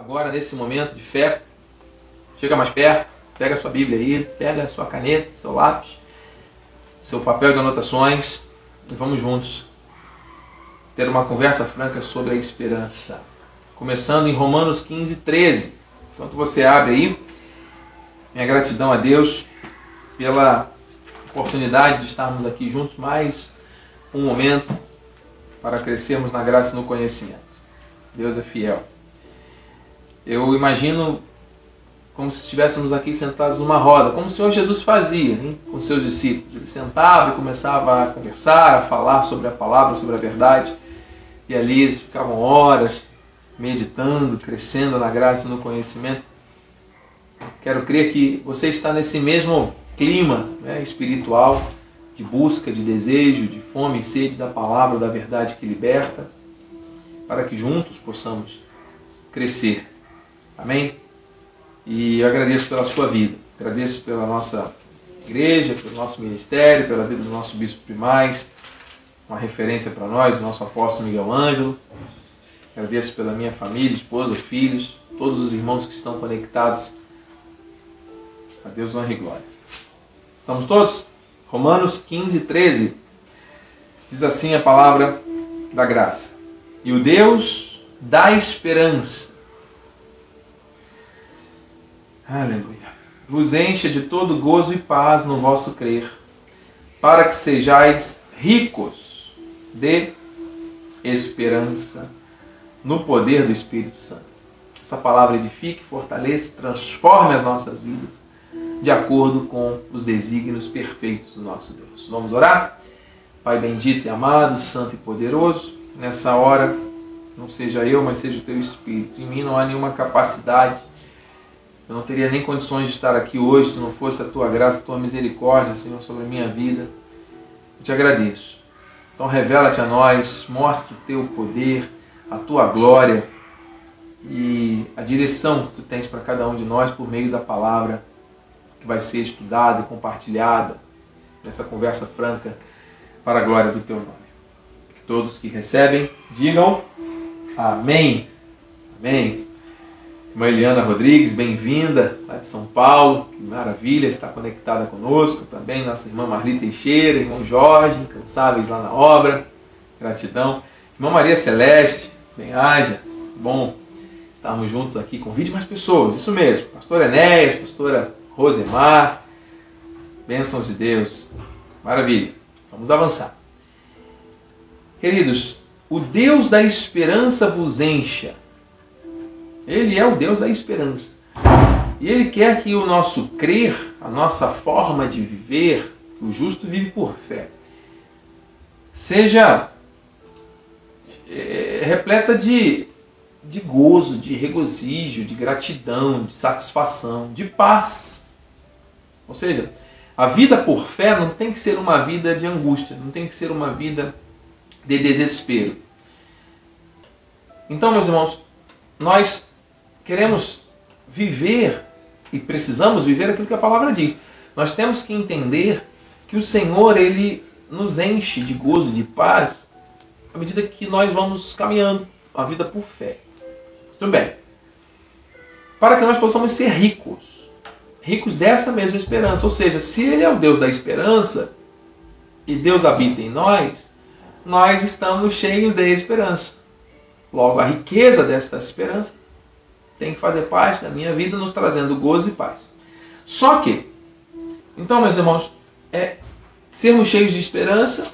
agora nesse momento de fé, chega mais perto, pega sua Bíblia aí, pega sua caneta, seu lápis, seu papel de anotações e vamos juntos ter uma conversa franca sobre a esperança. Começando em Romanos 15, 13. Enquanto você abre aí, minha gratidão a Deus pela oportunidade de estarmos aqui juntos mais um momento para crescermos na graça e no conhecimento. Deus é fiel. Eu imagino como se estivéssemos aqui sentados numa roda, como o Senhor Jesus fazia hein, com seus discípulos. Ele sentava e começava a conversar, a falar sobre a palavra, sobre a verdade, e ali eles ficavam horas meditando, crescendo na graça e no conhecimento. Quero crer que você está nesse mesmo clima né, espiritual de busca, de desejo, de fome e sede da palavra, da verdade que liberta, para que juntos possamos crescer. Amém? E eu agradeço pela sua vida, agradeço pela nossa igreja, pelo nosso ministério, pela vida do nosso bispo primaz, uma referência para nós, o nosso apóstolo Miguel Ângelo. Agradeço pela minha família, esposa, filhos, todos os irmãos que estão conectados. A Deus honra e glória. Estamos todos? Romanos 15, 13. Diz assim a palavra da graça. E o Deus da esperança. Aleluia. Vos encha de todo gozo e paz no vosso crer, para que sejais ricos de esperança no poder do Espírito Santo. Essa palavra edifique, fortaleça, transforme as nossas vidas de acordo com os desígnios perfeitos do nosso Deus. Vamos orar? Pai bendito e amado, santo e poderoso, nessa hora, não seja eu, mas seja o teu Espírito. Em mim não há nenhuma capacidade, eu não teria nem condições de estar aqui hoje se não fosse a tua graça, a tua misericórdia, Senhor, sobre a minha vida. Eu te agradeço. Então revela-te a nós, mostra o teu poder, a tua glória e a direção que tu tens para cada um de nós por meio da palavra que vai ser estudada e compartilhada nessa conversa franca para a glória do teu nome. Que todos que recebem digam amém. Amém. Irmã Eliana Rodrigues, bem-vinda lá de São Paulo, que maravilha estar conectada conosco. Também nossa irmã Marli Teixeira, irmão Jorge, incansáveis lá na obra, gratidão. Irmã Maria Celeste, bem-haja, bom estarmos juntos aqui. Convide mais pessoas, isso mesmo. Pastor Enéas, pastora Rosemar. Bênçãos de Deus. Maravilha. Vamos avançar. Queridos, o Deus da esperança vos encha. Ele é o Deus da esperança. E Ele quer que o nosso crer, a nossa forma de viver, o justo vive por fé, seja é, repleta de, de gozo, de regozijo, de gratidão, de satisfação, de paz ou seja, a vida por fé não tem que ser uma vida de angústia, não tem que ser uma vida de desespero. Então, meus irmãos, nós queremos viver e precisamos viver aquilo que a palavra diz. Nós temos que entender que o Senhor ele nos enche de gozo, de paz, à medida que nós vamos caminhando a vida por fé. Tudo bem. Para que nós possamos ser ricos ricos dessa mesma esperança. Ou seja, se Ele é o Deus da esperança e Deus habita em nós, nós estamos cheios de esperança. Logo, a riqueza desta esperança tem que fazer parte da minha vida, nos trazendo gozo e paz. Só que, então, meus irmãos, é sermos cheios de esperança,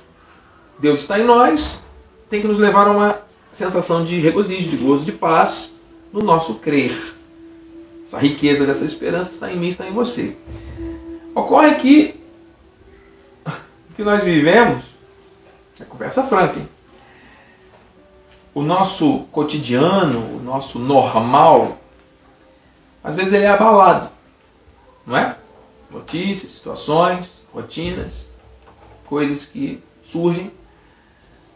Deus está em nós, tem que nos levar a uma sensação de regozijo, de gozo, de paz no nosso crer. Essa riqueza dessa esperança está em mim, está em você. Ocorre que o que nós vivemos é conversa franca. Hein? O nosso cotidiano, o nosso normal, às vezes ele é abalado, não é? Notícias, situações, rotinas, coisas que surgem,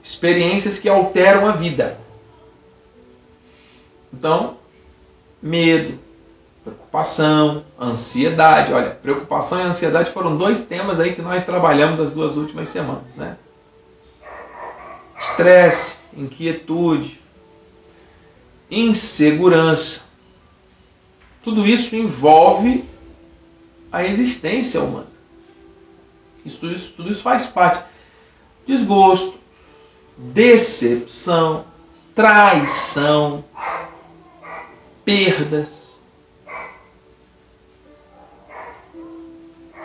experiências que alteram a vida. Então, medo, Preocupação, ansiedade. Olha, preocupação e ansiedade foram dois temas aí que nós trabalhamos as duas últimas semanas, né? Estresse, inquietude, insegurança. Tudo isso envolve a existência humana. Isso, isso, tudo isso faz parte. Desgosto, decepção, traição, perdas.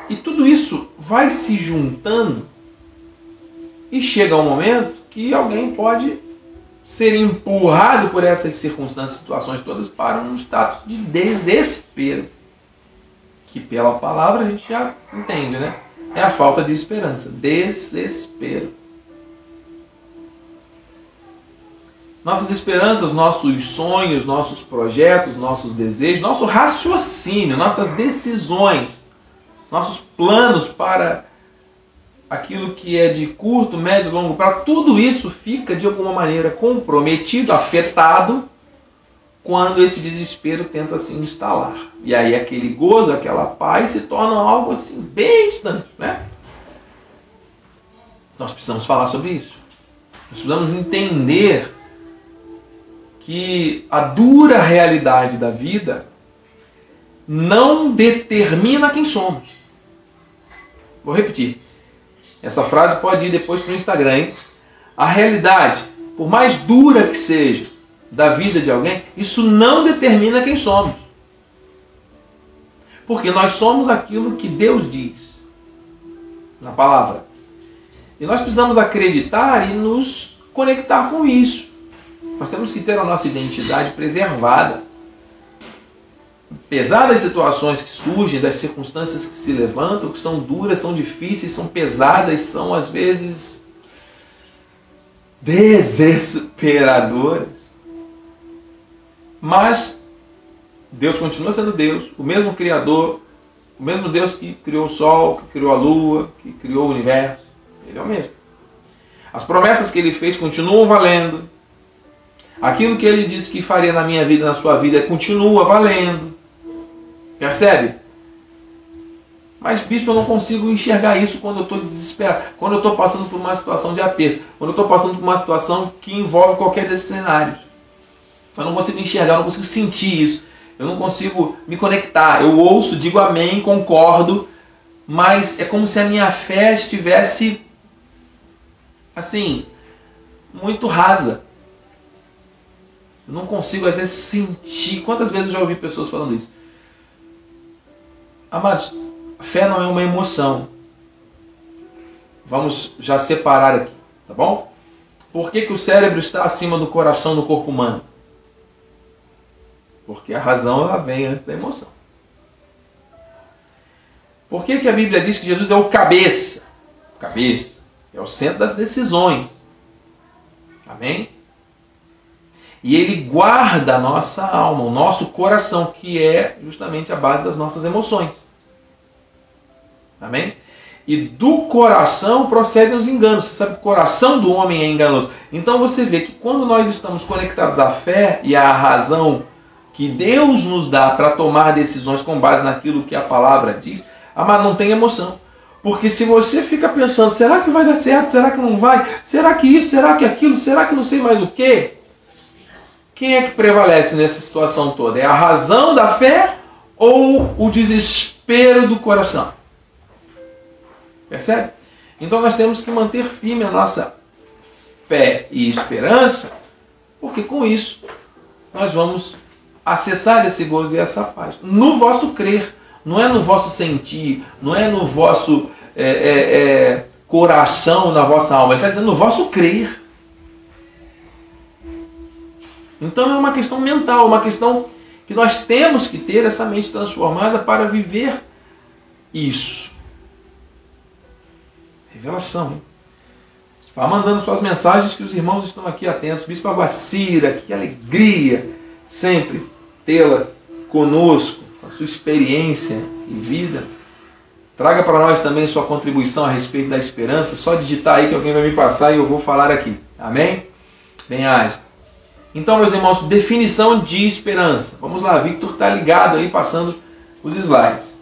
E tudo isso vai se juntando e chega um momento que alguém pode ser empurrado por essas circunstâncias, situações todas para um status de desespero. Que pela palavra a gente já entende, né? É a falta de esperança, desespero. Nossas esperanças, nossos sonhos, nossos projetos, nossos desejos, nosso raciocínio, nossas decisões, nossos planos para aquilo que é de curto, médio longo prazo, tudo isso fica de alguma maneira comprometido, afetado, quando esse desespero tenta se instalar. E aí aquele gozo, aquela paz se torna algo assim bem distante, né? Nós precisamos falar sobre isso. Nós precisamos entender que a dura realidade da vida não determina quem somos. Vou repetir. Essa frase pode ir depois para o Instagram, hein? A realidade, por mais dura que seja da vida de alguém, isso não determina quem somos. Porque nós somos aquilo que Deus diz na palavra. E nós precisamos acreditar e nos conectar com isso. Nós temos que ter a nossa identidade preservada apesar das situações que surgem, das circunstâncias que se levantam, que são duras, são difíceis, são pesadas, são às vezes desesperadoras. Mas Deus continua sendo Deus, o mesmo Criador, o mesmo Deus que criou o Sol, que criou a Lua, que criou o universo. Ele é o mesmo. As promessas que ele fez continuam valendo. Aquilo que ele disse que faria na minha vida, na sua vida, continua valendo. Percebe? Mas, bispo, eu não consigo enxergar isso quando eu estou desesperado, quando eu estou passando por uma situação de aperto, quando eu estou passando por uma situação que envolve qualquer desses cenários. Eu não consigo enxergar, eu não consigo sentir isso. Eu não consigo me conectar. Eu ouço, digo amém, concordo, mas é como se a minha fé estivesse assim, muito rasa. Eu não consigo, às vezes, sentir. Quantas vezes eu já ouvi pessoas falando isso? Amados, fé não é uma emoção. Vamos já separar aqui, tá bom? Por que, que o cérebro está acima do coração no corpo humano? Porque a razão ela vem antes da emoção. Por que, que a Bíblia diz que Jesus é o cabeça? Cabeça. É o centro das decisões. Amém? E ele guarda a nossa alma, o nosso coração, que é justamente a base das nossas emoções. Amém? E do coração procedem os enganos. Você sabe que o coração do homem é enganoso. Então você vê que quando nós estamos conectados à fé e à razão que Deus nos dá para tomar decisões com base naquilo que a palavra diz, mas não tem emoção. Porque se você fica pensando, será que vai dar certo? Será que não vai? Será que isso? Será que aquilo? Será que não sei mais o quê? Quem é que prevalece nessa situação toda? É a razão da fé ou o desespero do coração? Percebe? Então nós temos que manter firme a nossa fé e esperança, porque com isso nós vamos acessar esse gozo e essa paz. No vosso crer, não é no vosso sentir, não é no vosso é, é, é, coração, na vossa alma, ele está dizendo no vosso crer. Então é uma questão mental, uma questão que nós temos que ter essa mente transformada para viver isso. Revelação. Hein? Vá mandando suas mensagens que os irmãos estão aqui atentos. Bispo Aguacira, que alegria sempre tê-la conosco, a sua experiência e vida. Traga para nós também sua contribuição a respeito da esperança. Só digitar aí que alguém vai me passar e eu vou falar aqui. Amém? Bem haja. Então, meus irmãos, definição de esperança. Vamos lá, Victor está ligado aí, passando os slides.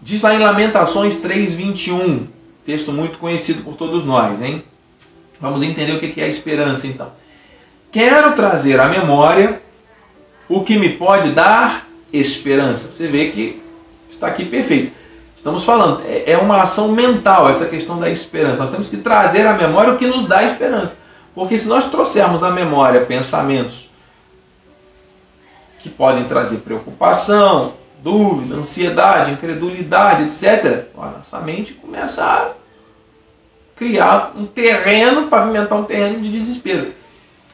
Diz lá em Lamentações 3,21, texto muito conhecido por todos nós, hein? Vamos entender o que é a esperança, então. Quero trazer à memória o que me pode dar esperança. Você vê que está aqui perfeito. Estamos falando, é, é uma ação mental essa questão da esperança. Nós temos que trazer à memória o que nos dá esperança. Porque se nós trouxermos à memória pensamentos que podem trazer preocupação, dúvida, ansiedade, incredulidade, etc., a nossa mente começa a criar um terreno, pavimentar um terreno de desespero.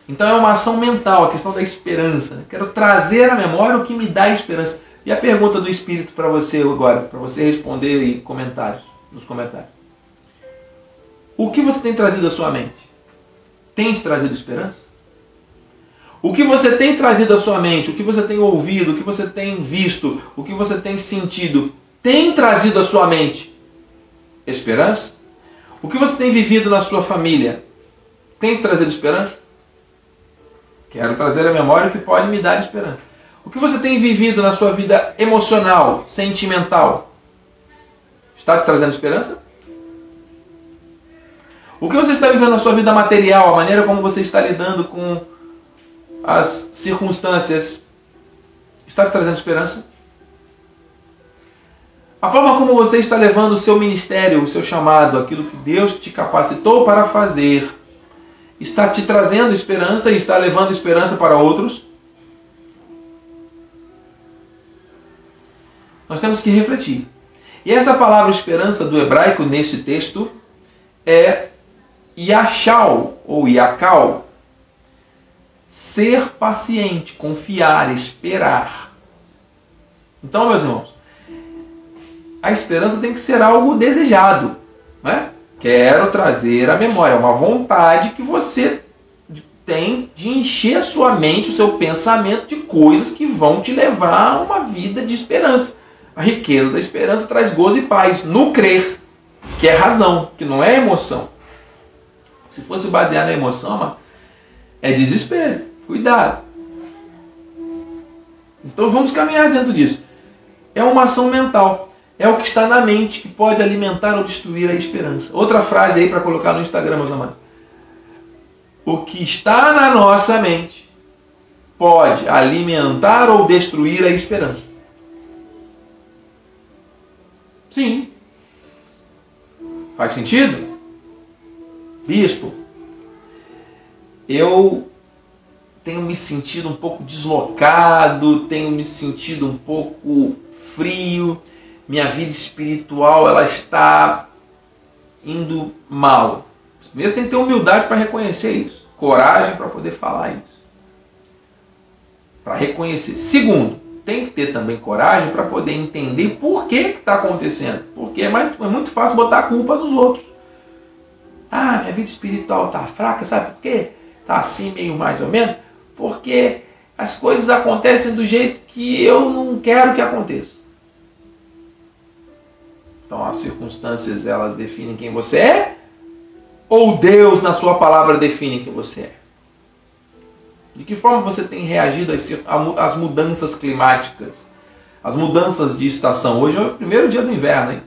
Então é uma ação mental, a questão da esperança. Né? Quero trazer à memória o que me dá esperança. E a pergunta do Espírito para você agora, para você responder aí comentários, nos comentários. O que você tem trazido à sua mente? Tem te trazido esperança? O que você tem trazido à sua mente, o que você tem ouvido, o que você tem visto, o que você tem sentido, tem trazido à sua mente esperança? O que você tem vivido na sua família tem te trazido esperança? Quero trazer à memória o que pode me dar esperança. O que você tem vivido na sua vida emocional, sentimental, está te trazendo esperança? O que você está vivendo na sua vida material, a maneira como você está lidando com as circunstâncias, está te trazendo esperança? A forma como você está levando o seu ministério, o seu chamado, aquilo que Deus te capacitou para fazer, está te trazendo esperança e está levando esperança para outros? Nós temos que refletir. E essa palavra esperança do hebraico neste texto é yachal ou yakal. Ser paciente, confiar, esperar. Então, meus irmãos, a esperança tem que ser algo desejado. Né? Quero trazer à memória uma vontade que você tem de encher a sua mente, o seu pensamento de coisas que vão te levar a uma vida de esperança. A riqueza da esperança traz gozo e paz no crer, que é razão, que não é emoção. Se fosse basear na emoção, é desespero. Cuidado. Então vamos caminhar dentro disso. É uma ação mental é o que está na mente que pode alimentar ou destruir a esperança. Outra frase aí para colocar no Instagram, meus amados. O que está na nossa mente pode alimentar ou destruir a esperança. Sim. Faz sentido? Bispo, eu tenho me sentido um pouco deslocado, tenho me sentido um pouco frio, minha vida espiritual ela está indo mal. Primeiro tem que ter humildade para reconhecer isso, coragem para poder falar isso. Para reconhecer. Segundo, tem que ter também coragem para poder entender por que está acontecendo. Porque é, mais, é muito fácil botar a culpa nos outros. Ah, minha vida espiritual está fraca, sabe por quê? Está assim meio mais ou menos. Porque as coisas acontecem do jeito que eu não quero que aconteça. Então as circunstâncias elas definem quem você é? Ou Deus na sua palavra define quem você é? De que forma você tem reagido às mudanças climáticas? As mudanças de estação. Hoje é o primeiro dia do inverno, hein?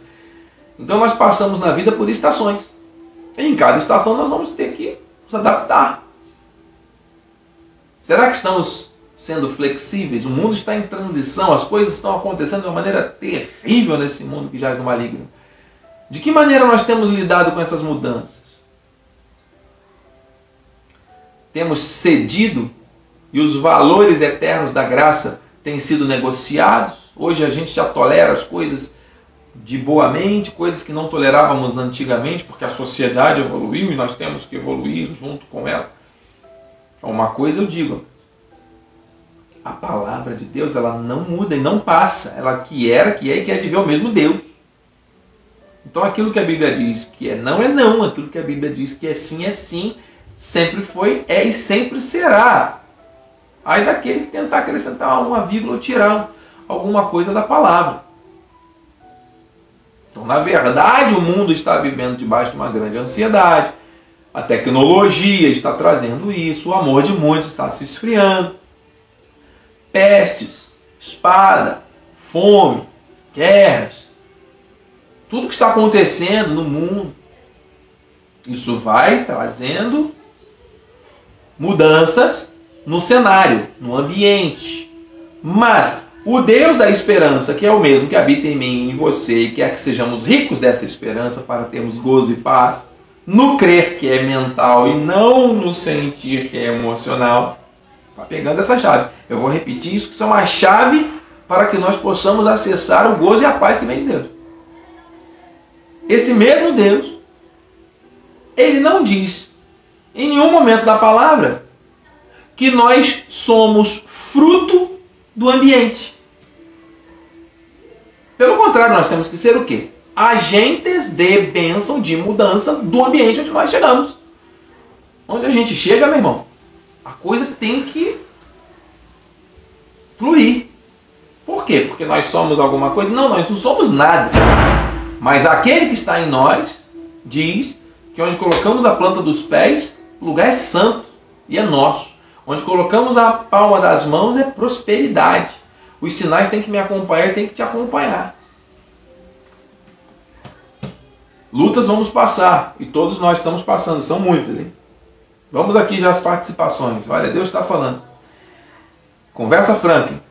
Então nós passamos na vida por estações. Em cada estação nós vamos ter que nos adaptar. Será que estamos sendo flexíveis. O mundo está em transição, as coisas estão acontecendo de uma maneira terrível nesse mundo que jaz no maligno. De que maneira nós temos lidado com essas mudanças? Temos cedido e os valores eternos da graça têm sido negociados. Hoje a gente já tolera as coisas de boa mente, coisas que não tolerávamos antigamente, porque a sociedade evoluiu e nós temos que evoluir junto com ela. Uma coisa eu digo, a palavra de Deus ela não muda e não passa. Ela que era, que é e que é de ver o mesmo Deus. Então aquilo que a Bíblia diz que é não é não, aquilo que a Bíblia diz que é sim é sim, sempre foi, é e sempre será. Aí daquele que tentar acrescentar uma vírgula ou tirar alguma coisa da palavra. Então, na verdade, o mundo está vivendo debaixo de uma grande ansiedade. A tecnologia está trazendo isso, o amor de muitos está se esfriando pestes, espada, fome, guerras, tudo que está acontecendo no mundo. Isso vai trazendo mudanças no cenário, no ambiente. Mas O Deus da esperança, que é o mesmo que habita em mim e em você, e quer que sejamos ricos dessa esperança para termos gozo e paz, no crer que é mental e não no sentir que é emocional. Está pegando essa chave. Eu vou repetir isso, que isso é uma chave para que nós possamos acessar o gozo e a paz que vem de Deus. Esse mesmo Deus, ele não diz em nenhum momento da palavra que nós somos fruto do ambiente. Pelo contrário, nós temos que ser o quê? Agentes de bênção, de mudança do ambiente onde nós chegamos. Onde a gente chega, meu irmão, a coisa tem que fluir. Por quê? Porque nós somos alguma coisa? Não, nós não somos nada. Mas aquele que está em nós diz que onde colocamos a planta dos pés, o lugar é santo e é nosso. Onde colocamos a palma das mãos é prosperidade. Os sinais têm que me acompanhar e têm que te acompanhar. Lutas vamos passar, e todos nós estamos passando, são muitas, hein? Vamos aqui já as participações. Olha, Deus está falando. Conversa franca.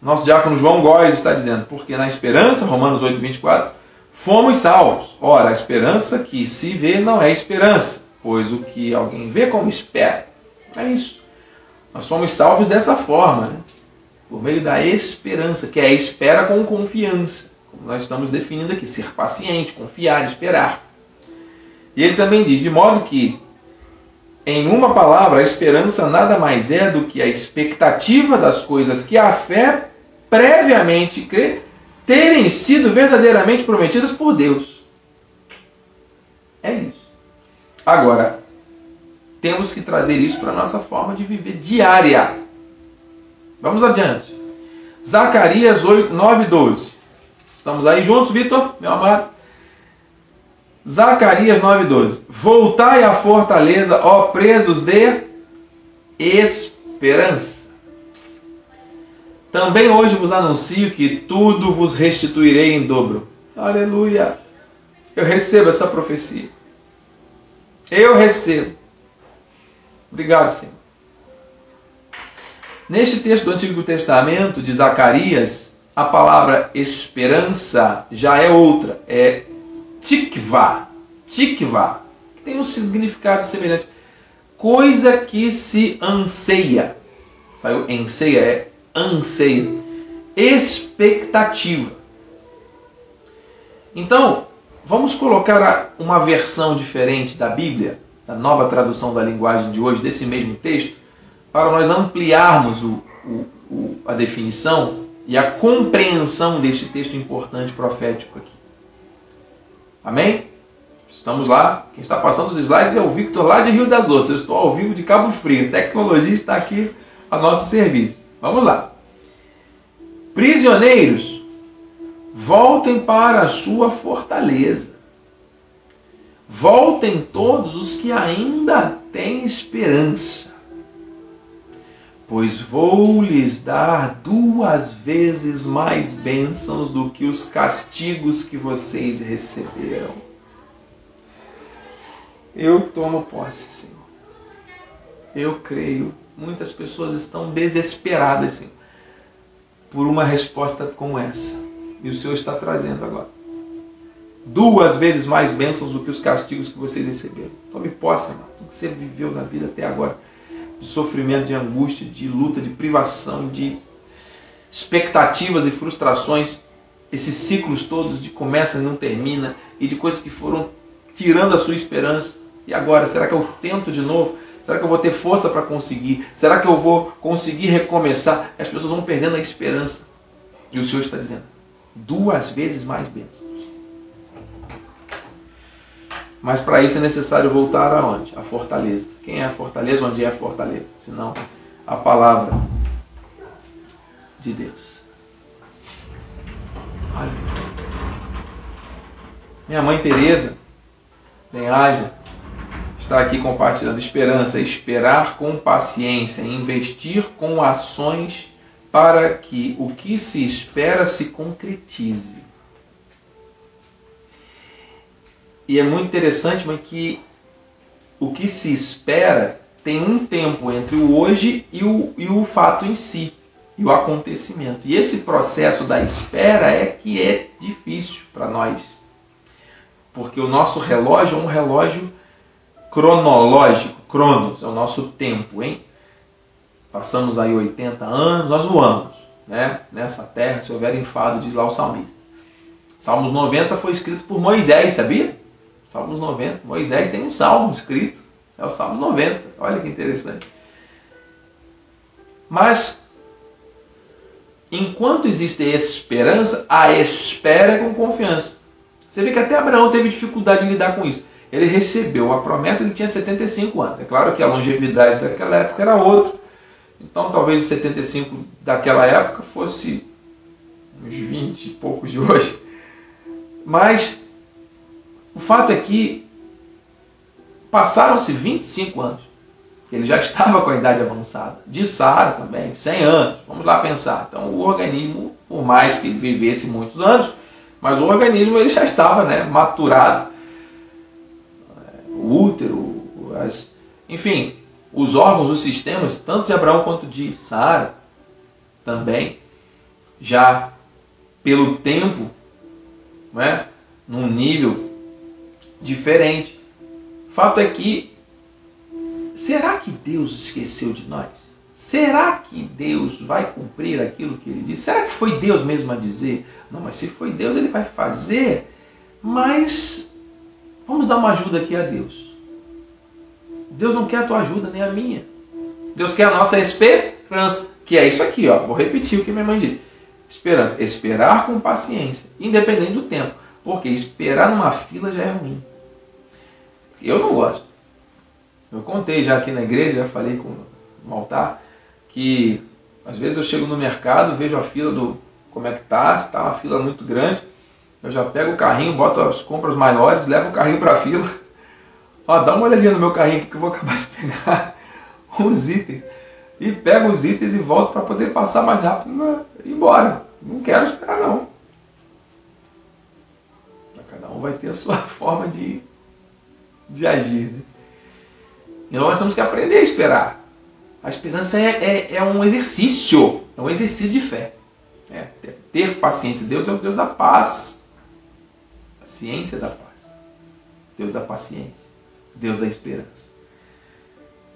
Nosso diácono João Góes está dizendo, porque na esperança, Romanos 8, 24, fomos salvos. Ora, a esperança que se vê não é esperança, pois o que alguém vê como espera. É isso. Nós somos salvos dessa forma, né? Por meio da esperança, que é a espera com confiança. Como nós estamos definindo aqui, ser paciente, confiar, esperar. E ele também diz, de modo que, em uma palavra, a esperança nada mais é do que a expectativa das coisas que a fé previamente crê terem sido verdadeiramente prometidas por Deus. É isso. Agora, temos que trazer isso para a nossa forma de viver diária. Vamos adiante. Zacarias 8, 9 12. Estamos aí juntos, Vitor, meu amado? Zacarias 9, 12. Voltai à fortaleza, ó presos de esperança. Também hoje vos anuncio que tudo vos restituirei em dobro. Aleluia! Eu recebo essa profecia. Eu recebo. Obrigado, Senhor. Neste texto do Antigo Testamento de Zacarias, a palavra esperança já é outra, é tikva, tikva, que tem um significado semelhante. Coisa que se anseia. Saiu anseia, é anseia. Expectativa. Então, vamos colocar uma versão diferente da Bíblia, da nova tradução da linguagem de hoje, desse mesmo texto, para nós ampliarmos o, o, o, a definição e a compreensão deste texto importante profético aqui. Amém? Estamos lá. Quem está passando os slides é o Victor lá de Rio das Ostras. Eu estou ao vivo de Cabo Frio. A tecnologia está aqui a nosso serviço. Vamos lá. Prisioneiros, voltem para a sua fortaleza. Voltem todos os que ainda têm esperança pois vou lhes dar duas vezes mais bênçãos do que os castigos que vocês receberam. Eu tomo posse, Senhor. Eu creio. Muitas pessoas estão desesperadas, Senhor, por uma resposta como essa. E o Senhor está trazendo agora. Duas vezes mais bênçãos do que os castigos que vocês receberam. Tome posse, irmão. O que você viveu na vida até agora de sofrimento, de angústia, de luta, de privação, de expectativas e frustrações, esses ciclos todos de começa e não termina, e de coisas que foram tirando a sua esperança. E agora, será que eu tento de novo? Será que eu vou ter força para conseguir? Será que eu vou conseguir recomeçar? As pessoas vão perdendo a esperança. E o Senhor está dizendo: duas vezes mais bênçãos. Mas para isso é necessário voltar aonde? A fortaleza. Quem é a fortaleza? Onde é a fortaleza? Senão a palavra de Deus. Minha mãe Teresa, bem está aqui compartilhando esperança, esperar com paciência, investir com ações para que o que se espera se concretize. E é muito interessante, mas que o que se espera tem um tempo entre o hoje e o, e o fato em si. e o acontecimento. E esse processo da espera é que é difícil para nós. Porque o nosso relógio é um relógio cronológico, cronos, é o nosso tempo, hein? Passamos aí 80 anos, nós voamos, né? Nessa terra, se houver enfado, diz lá o salmista. Salmos 90 foi escrito por Moisés, sabia? Salmos 90. Moisés tem um salmo escrito, é o Salmo 90. Olha que interessante. Mas, enquanto existe esperança, a espera é com confiança. Você vê que até Abraão teve dificuldade de lidar com isso. Ele recebeu a promessa, ele tinha 75 anos. É claro que a longevidade daquela época era outra. Então, talvez os 75 daquela época fosse uns 20 e poucos de hoje. Mas o fato é que passaram-se 25 anos. Ele já estava com a idade avançada. De Sara também, 100 anos. Vamos lá pensar. Então, o organismo, por mais que vivesse muitos anos, mas o organismo ele já estava né, maturado. O útero, as, enfim, os órgãos, os sistemas, tanto de Abraão quanto de Sara, também, já pelo tempo, né, num nível diferente. Fato é que, será que Deus esqueceu de nós? Será que Deus vai cumprir aquilo que ele disse? Será que foi Deus mesmo a dizer? Não, mas se foi Deus, ele vai fazer. Mas vamos dar uma ajuda aqui a Deus. Deus não quer a tua ajuda, nem a minha. Deus quer a nossa esperança, que é isso aqui, ó. Vou repetir o que minha mãe disse. Esperança, esperar com paciência, independente do tempo. Porque esperar numa fila já é ruim. Eu não gosto. Eu contei já aqui na igreja, já falei com o altar, que às vezes eu chego no mercado, vejo a fila do como é que tá, se tá uma fila muito grande, eu já pego o carrinho, boto as compras maiores, levo o carrinho para a fila. Ó, dá uma olhadinha no meu carrinho que eu vou acabar de pegar os itens. E pego os itens e volto para poder passar mais rápido e ir embora. Não quero esperar não. Cada um vai ter a sua forma de, de agir. Né? E nós temos que aprender a esperar. A esperança é, é, é um exercício, é um exercício de fé. É, ter paciência. Deus é o Deus da paz. A ciência da paz. Deus da paciência. Deus da esperança.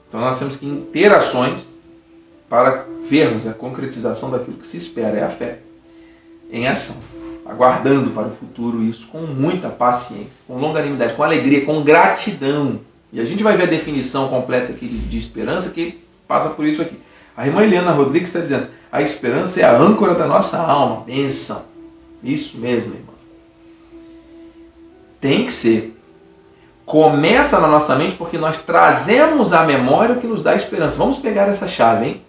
Então nós temos que ter ações para vermos a concretização daquilo que se espera. É a fé em ação. Aguardando para o futuro isso com muita paciência, com longanimidade, com alegria, com gratidão. E a gente vai ver a definição completa aqui de, de esperança que passa por isso aqui. A irmã Eliana Rodrigues está dizendo: a esperança é a âncora da nossa alma. Benção. Isso mesmo, irmão. Tem que ser. Começa na nossa mente porque nós trazemos à memória o que nos dá esperança. Vamos pegar essa chave, hein?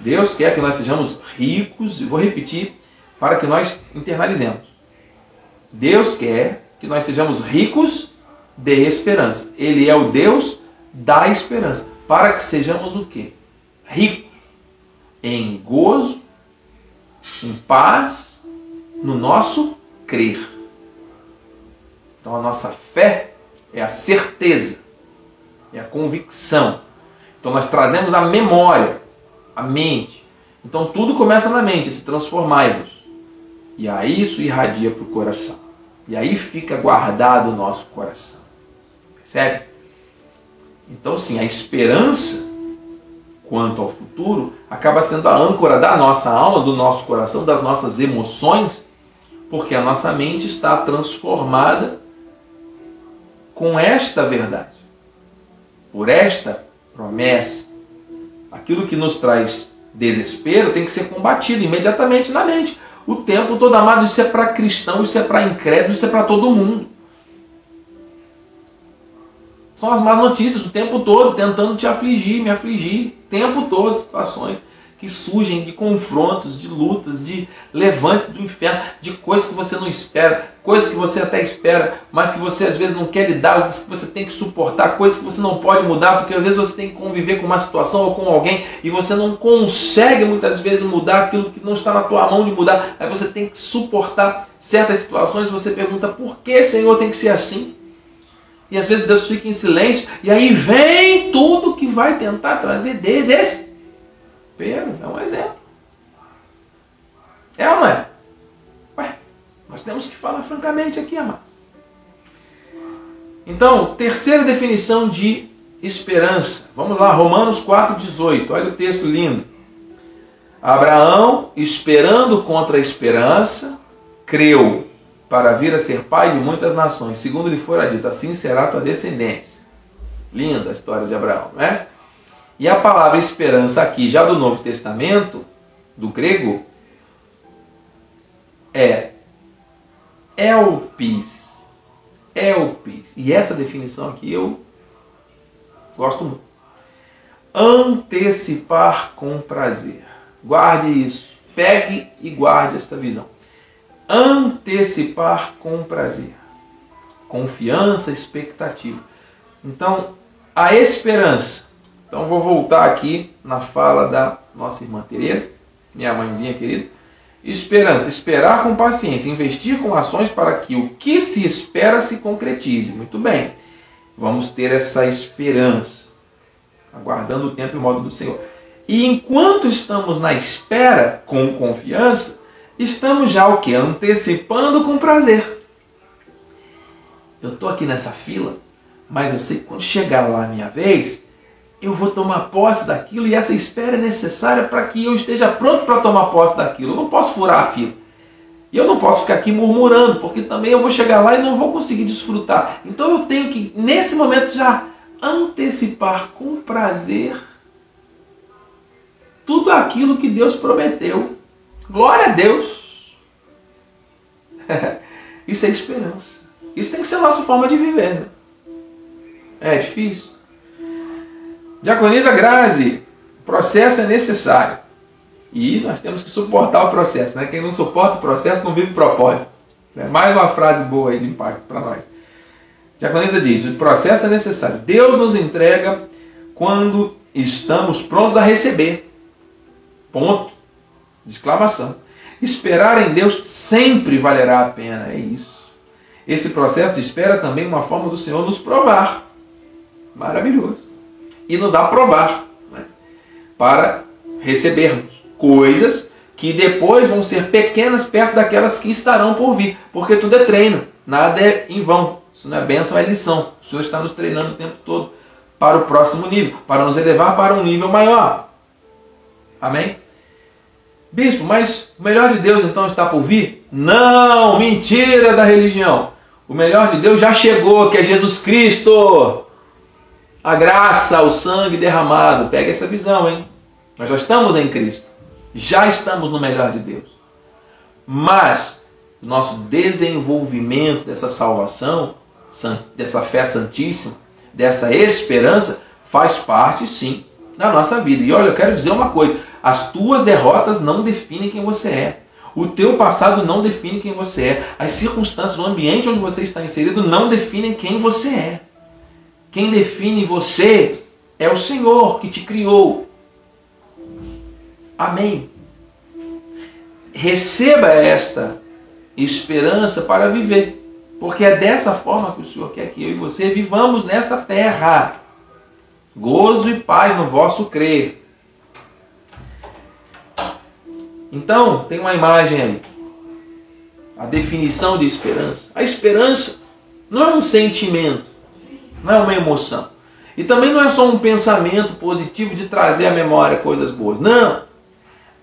Deus quer que nós sejamos ricos, e vou repetir para que nós internalizemos. Deus quer que nós sejamos ricos de esperança. Ele é o Deus da esperança. Para que sejamos o quê? Ricos em gozo, em paz, no nosso crer. Então a nossa fé é a certeza, é a convicção. Então nós trazemos a memória, a mente. Então tudo começa na mente, se transformai-vos. E aí isso irradia para o coração. E aí fica guardado o nosso coração. Percebe? Então sim, a esperança quanto ao futuro, acaba sendo a âncora da nossa alma, do nosso coração, das nossas emoções, porque a nossa mente está transformada com esta verdade, por esta promessa. Aquilo que nos traz desespero tem que ser combatido imediatamente na mente. O tempo todo, amado, isso é para cristão, isso é para incrédulo, isso é para todo mundo. São as más notícias o tempo todo, tentando te afligir, me afligir, o tempo todo, situações que surgem de confrontos, de lutas, de levantes do inferno, de coisas que você não espera, coisas que você até espera, mas que você às vezes não quer lidar, que você tem que suportar, coisas que você não pode mudar, porque às vezes você tem que conviver com uma situação ou com alguém e você não consegue muitas vezes mudar aquilo que não está na tua mão de mudar. Aí você tem que suportar certas situações você pergunta: por que, Senhor, tem que ser assim? E às vezes Deus fica em silêncio, e aí vem tudo que vai tentar trazer desespero. É um exemplo. É ou não é? Ué, nós temos que falar francamente aqui, amados. Então, terceira definição de esperança. Vamos lá, Romanos 4,18. Olha o texto lindo. Abraão, esperando contra a esperança, creu para vir a ser pai de muitas nações, segundo lhe fora dito, assim será tua descendência. Linda a história de Abraão, né? E a palavra esperança aqui, já do Novo Testamento, do grego, é elpis. Elpis. E essa definição aqui eu gosto muito. Antecipar com prazer. Guarde isso. Pegue e guarde esta visão. Antecipar com prazer. Confiança, expectativa. Então, a esperança. Então, vou voltar aqui na fala da nossa irmã Teresa, minha mãezinha querida. Esperança, esperar com paciência, investir com ações para que o que se espera se concretize. Muito bem, vamos ter essa esperança, aguardando o tempo e o modo do Senhor. E enquanto estamos na espera com confiança, estamos já o que? Antecipando com prazer. Eu estou aqui nessa fila, mas eu sei que quando chegar lá a minha vez, eu vou tomar posse daquilo e essa espera é necessária para que eu esteja pronto para tomar posse daquilo. Eu não posso furar a fila. E eu não posso ficar aqui murmurando, porque também eu vou chegar lá e não vou conseguir desfrutar. Então eu tenho que, nesse momento, já antecipar com prazer tudo aquilo que Deus prometeu. Glória a Deus! Isso é esperança. Isso tem que ser a nossa forma de viver. Né? É difícil. Diaconisa Grazi, o processo é necessário. E nós temos que suportar o processo. Né? Quem não suporta o processo não vive propósito. Né? Mais uma frase boa aí de impacto para nós. Diaconisa diz: o processo é necessário. Deus nos entrega quando estamos prontos a receber. Ponto. Exclamação. Esperar em Deus sempre valerá a pena. É isso. Esse processo de espera também é uma forma do Senhor nos provar. Maravilhoso. E nos aprovar. Né? Para recebermos coisas que depois vão ser pequenas perto daquelas que estarão por vir. Porque tudo é treino. Nada é em vão. Isso não é bênção, é lição. O Senhor está nos treinando o tempo todo para o próximo nível, para nos elevar para um nível maior. Amém? Bispo, mas o melhor de Deus então está por vir? Não, mentira da religião. O melhor de Deus já chegou, que é Jesus Cristo. A graça, o sangue derramado. Pega essa visão, hein? Nós já estamos em Cristo. Já estamos no melhor de Deus. Mas o nosso desenvolvimento dessa salvação, dessa fé santíssima, dessa esperança, faz parte sim da nossa vida. E olha, eu quero dizer uma coisa: as tuas derrotas não definem quem você é. O teu passado não define quem você é. As circunstâncias, o ambiente onde você está inserido não definem quem você é. Quem define você é o Senhor que te criou. Amém. Receba esta esperança para viver. Porque é dessa forma que o Senhor quer que eu e você vivamos nesta terra. Gozo e paz no vosso crer. Então, tem uma imagem aí. A definição de esperança. A esperança não é um sentimento, não é uma emoção. E também não é só um pensamento positivo de trazer à memória coisas boas. Não!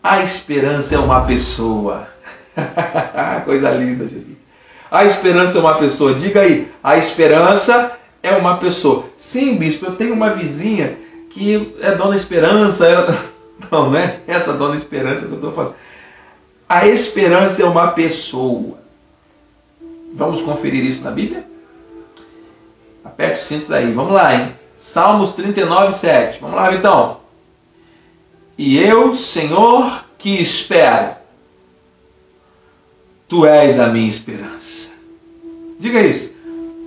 A esperança é uma pessoa. Coisa linda, Jesus. A esperança é uma pessoa. Diga aí, a esperança é uma pessoa. Sim, bispo, eu tenho uma vizinha que é dona Esperança. É... Não, não é essa dona Esperança que eu estou falando. A esperança é uma pessoa. Vamos conferir isso na Bíblia? Aperte os cintos aí. Vamos lá, hein? Salmos 39, 7. Vamos lá, então. E eu, Senhor, que espero, Tu és a minha esperança. Diga isso.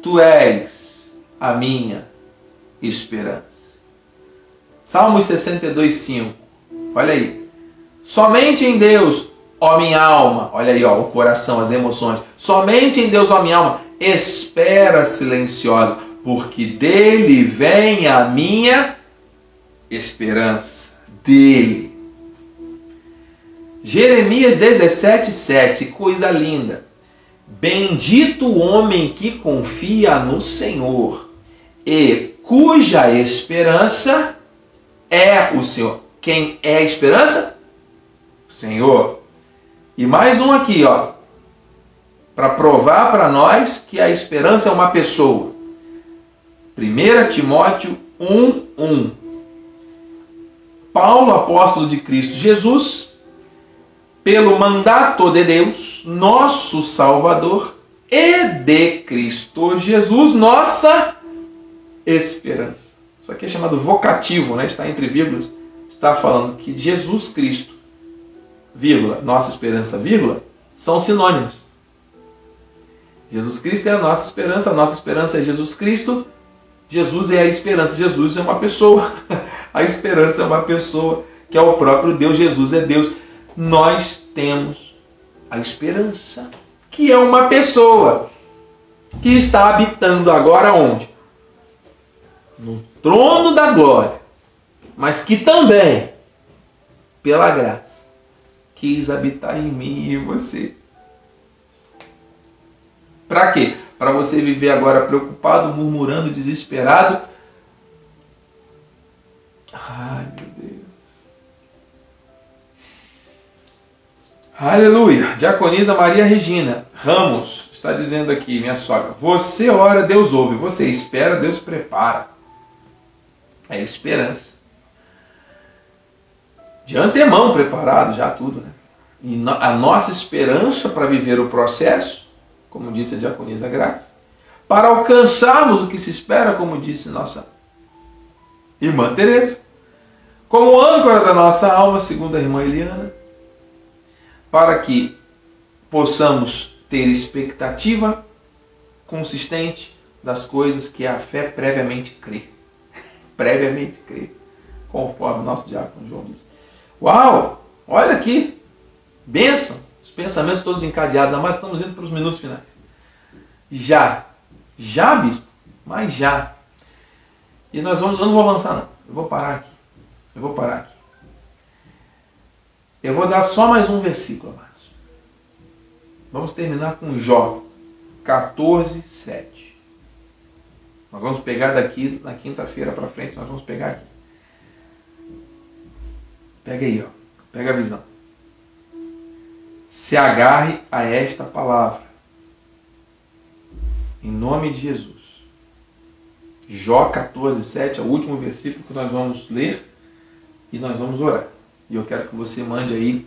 Tu és a minha esperança. Salmos 62, 5. Olha aí. Somente em Deus, ó minha alma, olha aí, ó, o coração, as emoções. Somente em Deus, ó minha alma, espera silenciosa, porque dele vem a minha esperança. Dele. Jeremias 17, 7, coisa linda. Bendito o homem que confia no Senhor e cuja esperança é o Senhor. Quem é a esperança? O Senhor. E mais um aqui, ó, para provar para nós que a esperança é uma pessoa. 1 Timóteo 1:1. Paulo, apóstolo de Cristo Jesus, pelo mandato de Deus, nosso Salvador, e de Cristo Jesus, nossa esperança. Isso aqui é chamado vocativo, né? está entre vírgulas. Está falando que Jesus Cristo, vírgula, nossa esperança, vírgula, são sinônimos. Jesus Cristo é a nossa esperança, a nossa esperança é Jesus Cristo. Jesus é a esperança, Jesus é uma pessoa. A esperança é uma pessoa que é o próprio Deus, Jesus é Deus. Nós temos a esperança, que é uma pessoa que está habitando agora onde? No trono da glória, mas que também, pela graça, quis habitar em mim e em você. Para quê? Para você viver agora preocupado, murmurando, desesperado. Ai, meu Deus. Aleluia. Diaconisa Maria Regina Ramos está dizendo aqui, minha sogra. Você ora, Deus ouve. Você espera, Deus prepara. É esperança. De antemão preparado já tudo, né? E a nossa esperança para viver o processo como disse a diaconisa Graça, para alcançarmos o que se espera, como disse nossa irmã Teresa, como âncora da nossa alma, segundo a irmã Eliana, para que possamos ter expectativa consistente das coisas que a fé previamente crê. previamente crê, conforme nosso diácono João disse. Uau! Olha aqui! Bênção! Os pensamentos todos encadeados, mas estamos indo para os minutos finais. Já. Já, bispo? Mas já. E nós vamos, eu não vou avançar não. Eu vou parar aqui. Eu vou parar aqui. Eu vou dar só mais um versículo, amados. Vamos terminar com Jó 14, 7. Nós vamos pegar daqui na quinta-feira para frente, nós vamos pegar aqui. Pega aí, ó. Pega a visão se agarre a esta palavra. Em nome de Jesus. Jó 14, 7 é o último versículo que nós vamos ler e nós vamos orar. E eu quero que você mande aí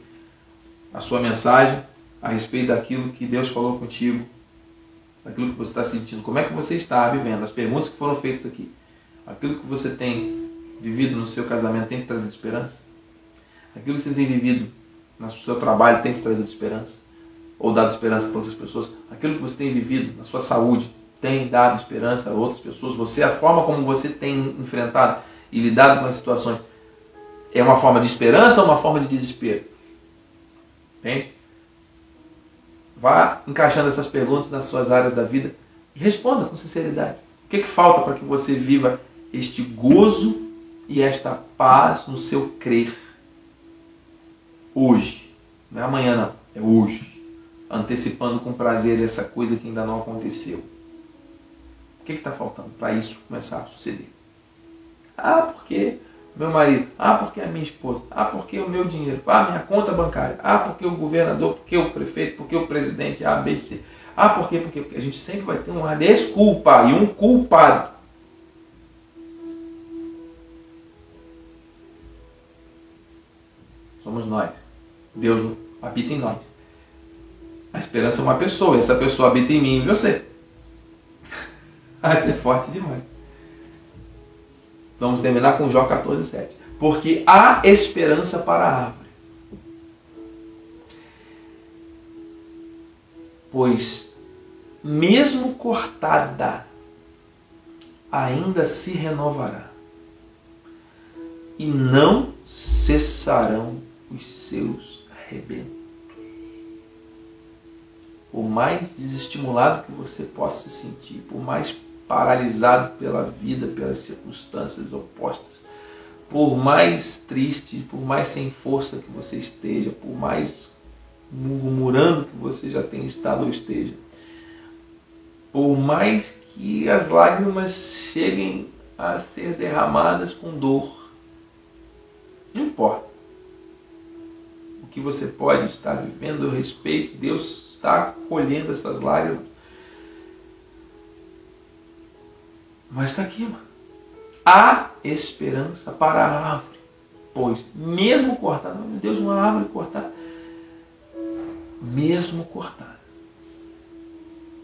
a sua mensagem a respeito daquilo que Deus falou contigo, daquilo que você está sentindo, como é que você está vivendo, as perguntas que foram feitas aqui. Aquilo que você tem vivido no seu casamento tem te trazido esperança? Aquilo que você tem vivido no seu trabalho tem te trazido esperança? Ou dado esperança para outras pessoas? Aquilo que você tem vivido na sua saúde tem dado esperança a outras pessoas? Você, a forma como você tem enfrentado e lidado com as situações, é uma forma de esperança ou uma forma de desespero? Entende? Vá encaixando essas perguntas nas suas áreas da vida e responda com sinceridade. O que, é que falta para que você viva este gozo e esta paz no seu crer? Hoje. Não é amanhã, não. É hoje. Antecipando com prazer essa coisa que ainda não aconteceu. O que está faltando para isso começar a suceder? Ah, porque meu marido. Ah, porque a minha esposa. Ah, porque o meu dinheiro. Ah, minha conta bancária. Ah, porque o governador. Porque o prefeito. Porque o presidente. A, B, C. Ah, porque, porque, porque a gente sempre vai ter uma desculpa e um culpado. Somos nós. Deus habita em nós. A esperança é uma pessoa, e essa pessoa habita em mim e em você. Vai ser forte demais. Vamos terminar com Jó 14, 7. Porque há esperança para a árvore. Pois, mesmo cortada, ainda se renovará, e não cessarão os seus arrebentos. Por mais desestimulado que você possa se sentir, por mais paralisado pela vida, pelas circunstâncias opostas, por mais triste, por mais sem força que você esteja, por mais murmurando que você já tenha estado ou esteja, por mais que as lágrimas cheguem a ser derramadas com dor, não importa que você pode estar vivendo, respeito, Deus está colhendo essas lágrimas. Mas está aqui, mano. Há esperança para a árvore. Pois, mesmo cortada, meu Deus, uma árvore cortada, mesmo cortada.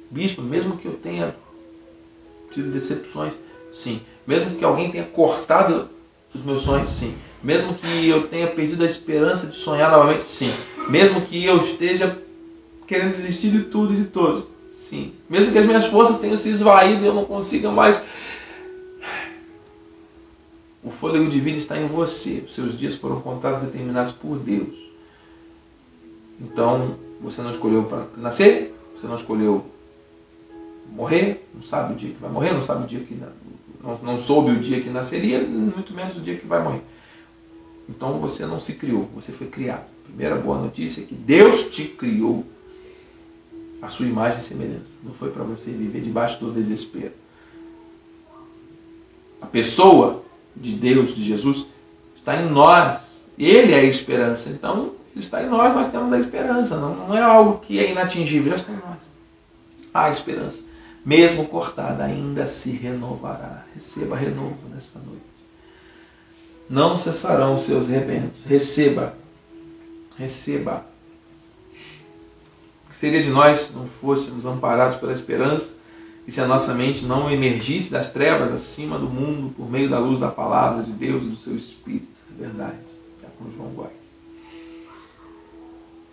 Bispo, mesmo que eu tenha tido decepções, sim. Mesmo que alguém tenha cortado os meus sonhos, sim. Mesmo que eu tenha perdido a esperança de sonhar novamente, sim. Mesmo que eu esteja querendo desistir de tudo e de todos, sim. Mesmo que as minhas forças tenham se esvaído e eu não consiga mais. O fôlego de vida está em você. Os seus dias foram contados e determinados por Deus. Então, você não escolheu para nascer, você não escolheu morrer, não sabe o dia que vai morrer, não sabe o dia que não, não soube o dia que nasceria, muito menos o dia que vai morrer. Então você não se criou, você foi criado. Primeira boa notícia é que Deus te criou a sua imagem e semelhança. Não foi para você viver debaixo do desespero. A pessoa de Deus, de Jesus, está em nós. Ele é a esperança. Então, ele está em nós, nós temos a esperança. Não, não é algo que é inatingível, já está em nós. Há esperança. Mesmo cortada, ainda se renovará. Receba renovo nesta noite. Não cessarão os seus rebentos. Receba. Receba. O que seria de nós se não fôssemos amparados pela esperança e se a nossa mente não emergisse das trevas acima do mundo por meio da luz da palavra de Deus e do seu Espírito? É verdade. É com João Góes.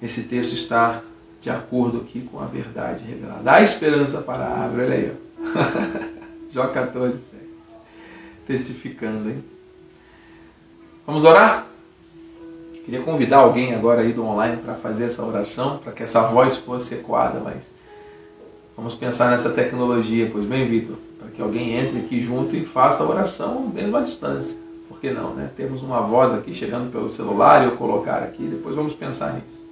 Esse texto está de acordo aqui com a verdade revelada. Dá esperança para a árvore, olha aí. Ó. Jó 14, 7. Testificando, hein? Vamos orar? Queria convidar alguém agora aí do online para fazer essa oração, para que essa voz fosse ecoada, mas vamos pensar nessa tecnologia, pois bem, Vitor, para que alguém entre aqui junto e faça a oração mesmo à distância. Por que não, né? Temos uma voz aqui chegando pelo celular eu colocar aqui, depois vamos pensar nisso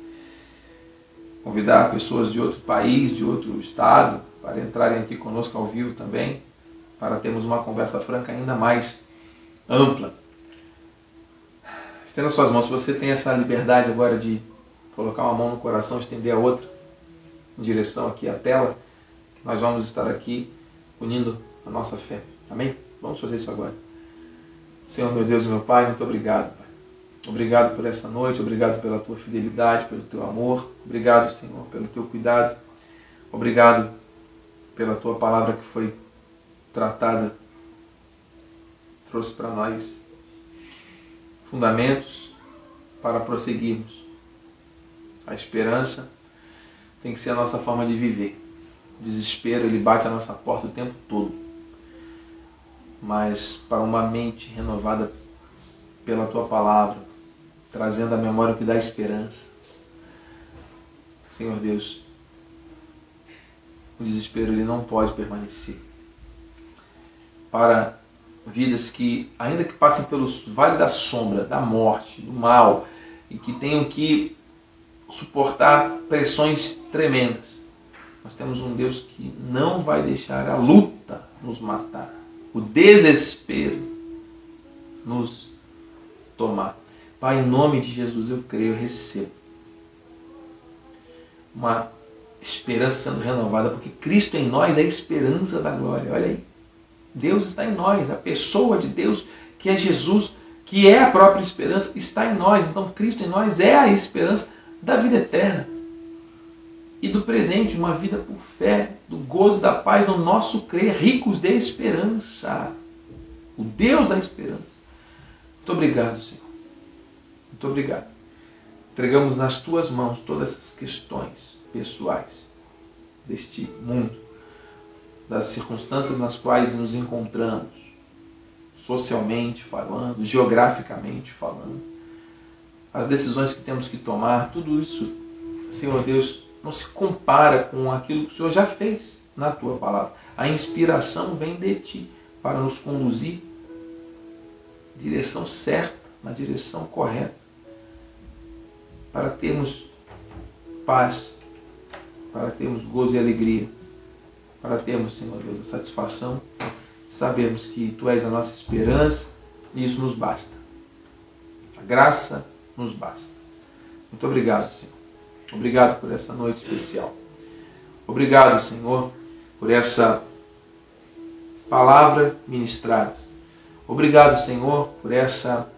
convidar pessoas de outro país, de outro estado, para entrarem aqui conosco ao vivo também, para termos uma conversa franca ainda mais ampla. Estenda suas mãos, se você tem essa liberdade agora de colocar uma mão no coração, estender a outra em direção aqui à tela, nós vamos estar aqui unindo a nossa fé. Amém? Vamos fazer isso agora. Senhor, meu Deus e meu Pai, muito obrigado, Pai Obrigado por essa noite, obrigado pela tua fidelidade, pelo teu amor. Obrigado, Senhor, pelo teu cuidado. Obrigado pela tua palavra que foi tratada, trouxe para nós fundamentos para prosseguirmos. A esperança tem que ser a nossa forma de viver. O desespero, ele bate a nossa porta o tempo todo. Mas para uma mente renovada pela tua palavra, trazendo a memória o que dá esperança. Senhor Deus, o desespero ele não pode permanecer. Para vidas que, ainda que passem pelos vale da sombra, da morte, do mal, e que tenham que suportar pressões tremendas, nós temos um Deus que não vai deixar a luta nos matar, o desespero nos tomar. Pai, em nome de Jesus eu creio, eu recebo uma esperança sendo renovada, porque Cristo em nós é a esperança da glória. Olha aí. Deus está em nós, a pessoa de Deus, que é Jesus, que é a própria esperança, está em nós. Então, Cristo em nós é a esperança da vida eterna e do presente, uma vida por fé, do gozo da paz no nosso crer, ricos de esperança. O Deus da esperança. Muito obrigado, Senhor. Muito obrigado. Entregamos nas tuas mãos todas essas questões pessoais deste mundo, das circunstâncias nas quais nos encontramos, socialmente falando, geograficamente falando, as decisões que temos que tomar, tudo isso, Senhor Deus, não se compara com aquilo que o Senhor já fez na tua palavra. A inspiração vem de ti para nos conduzir direção certa, na direção correta, para termos paz, para termos gozo e alegria, para termos, Senhor Deus, a satisfação de sabermos que Tu és a nossa esperança e isso nos basta. A graça nos basta. Muito obrigado, Senhor. Obrigado por essa noite especial. Obrigado, Senhor, por essa palavra ministrada. Obrigado, Senhor, por essa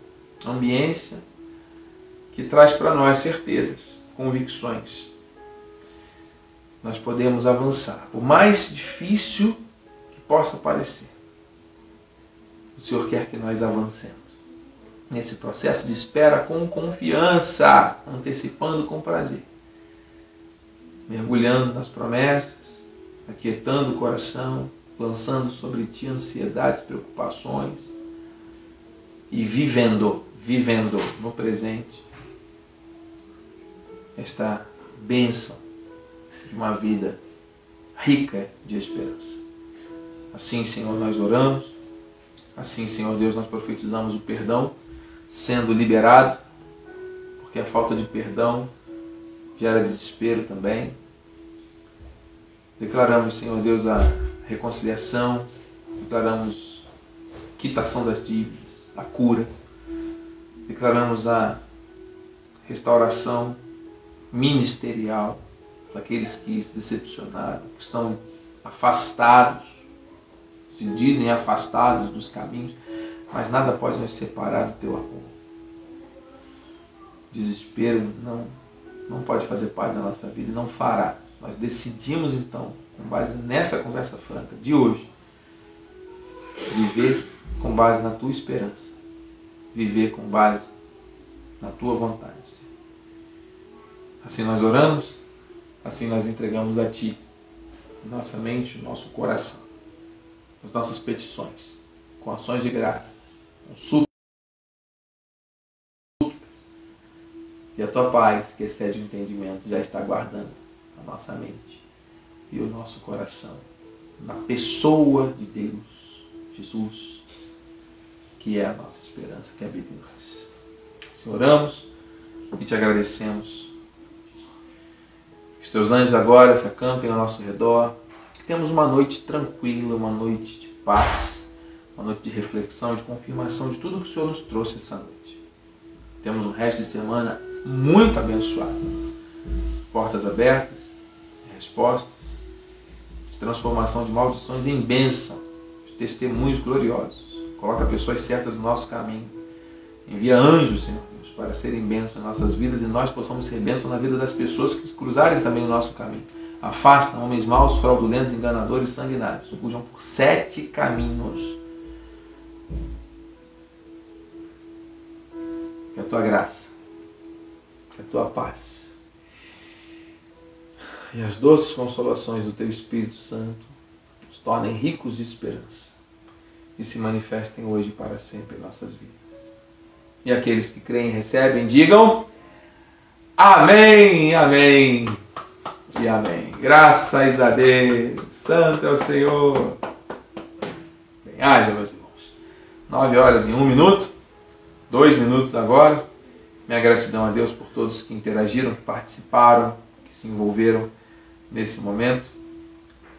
ambiência que traz para nós certezas, convicções. Nós podemos avançar, por mais difícil que possa parecer. O Senhor quer que nós avancemos nesse processo de espera com confiança, antecipando com prazer, mergulhando nas promessas, aquietando o coração, lançando sobre ti ansiedades, preocupações e vivendo, vivendo no presente esta bênção de uma vida rica de esperança. Assim, Senhor, nós oramos. Assim, Senhor Deus, nós profetizamos o perdão sendo liberado, porque a falta de perdão gera desespero também. Declaramos, Senhor Deus, a reconciliação, declaramos quitação das dívidas, a cura, declaramos a restauração ministerial daqueles que se decepcionaram, que estão afastados, se dizem afastados dos caminhos mas nada pode nos separar do teu amor. Desespero não, não pode fazer parte da nossa vida, não fará. Nós decidimos então, com base nessa conversa franca de hoje, viver com base na tua esperança, viver com base na tua vontade. Assim nós oramos, assim nós entregamos a ti nossa mente, nosso coração, as nossas petições, com ações de graça com súplicas. E a tua paz, que excede o entendimento, já está guardando a nossa mente e o nosso coração na pessoa de Deus, Jesus, que é a nossa esperança, que habita em nós. Assim oramos e te agradecemos. Que os teus anjos agora se acampem ao nosso redor. Que temos uma noite tranquila, uma noite de paz uma noite de reflexão, de confirmação de tudo que o Senhor nos trouxe essa noite. Temos um resto de semana muito abençoado. Portas abertas, respostas, de transformação de maldições em bênção, de testemunhos gloriosos. Coloca pessoas certas no nosso caminho. Envia anjos, Senhor Deus, para serem bênçãos em nossas vidas e nós possamos ser bênçãos na vida das pessoas que cruzarem também o nosso caminho. Afasta homens maus, fraudulentos, enganadores, sanguinários. Fujam por sete caminhos que a tua graça, que a tua paz e as doces consolações do teu Espírito Santo nos tornem ricos de esperança e se manifestem hoje para sempre em nossas vidas. E aqueles que creem e recebem, digam Amém, Amém e Amém. Graças a Deus. Santo é o Senhor. Bem, haja, meus irmãos. Nove horas e um minuto dois minutos agora. Minha gratidão a Deus por todos que interagiram, que participaram, que se envolveram nesse momento.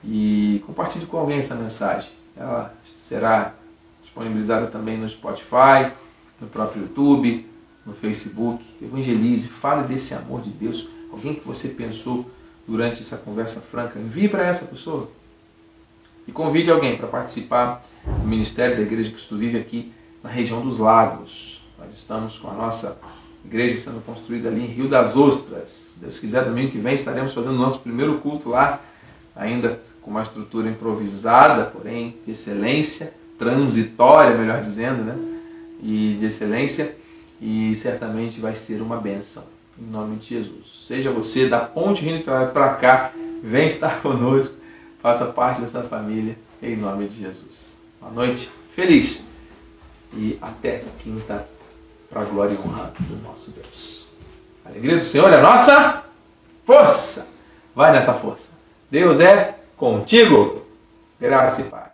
E compartilhe com alguém essa mensagem. Ela será disponibilizada também no Spotify, no próprio YouTube, no Facebook. Evangelize, fale desse amor de Deus. Alguém que você pensou durante essa conversa franca, envie para essa pessoa. E convide alguém para participar do ministério da Igreja Cristo Vive aqui na região dos Lagos. Nós estamos com a nossa igreja sendo construída ali em Rio das Ostras. Se Deus quiser, domingo que vem estaremos fazendo o nosso primeiro culto lá, ainda com uma estrutura improvisada, porém de excelência, transitória, melhor dizendo, né? E de excelência, e certamente vai ser uma benção, em nome de Jesus. Seja você da Ponte Rio para cá, vem estar conosco, faça parte dessa família, em nome de Jesus. Boa noite, feliz e até quinta para a glória e honra do nosso Deus. A alegria do Senhor é nossa força. Vai nessa força. Deus é contigo. Graça e paz.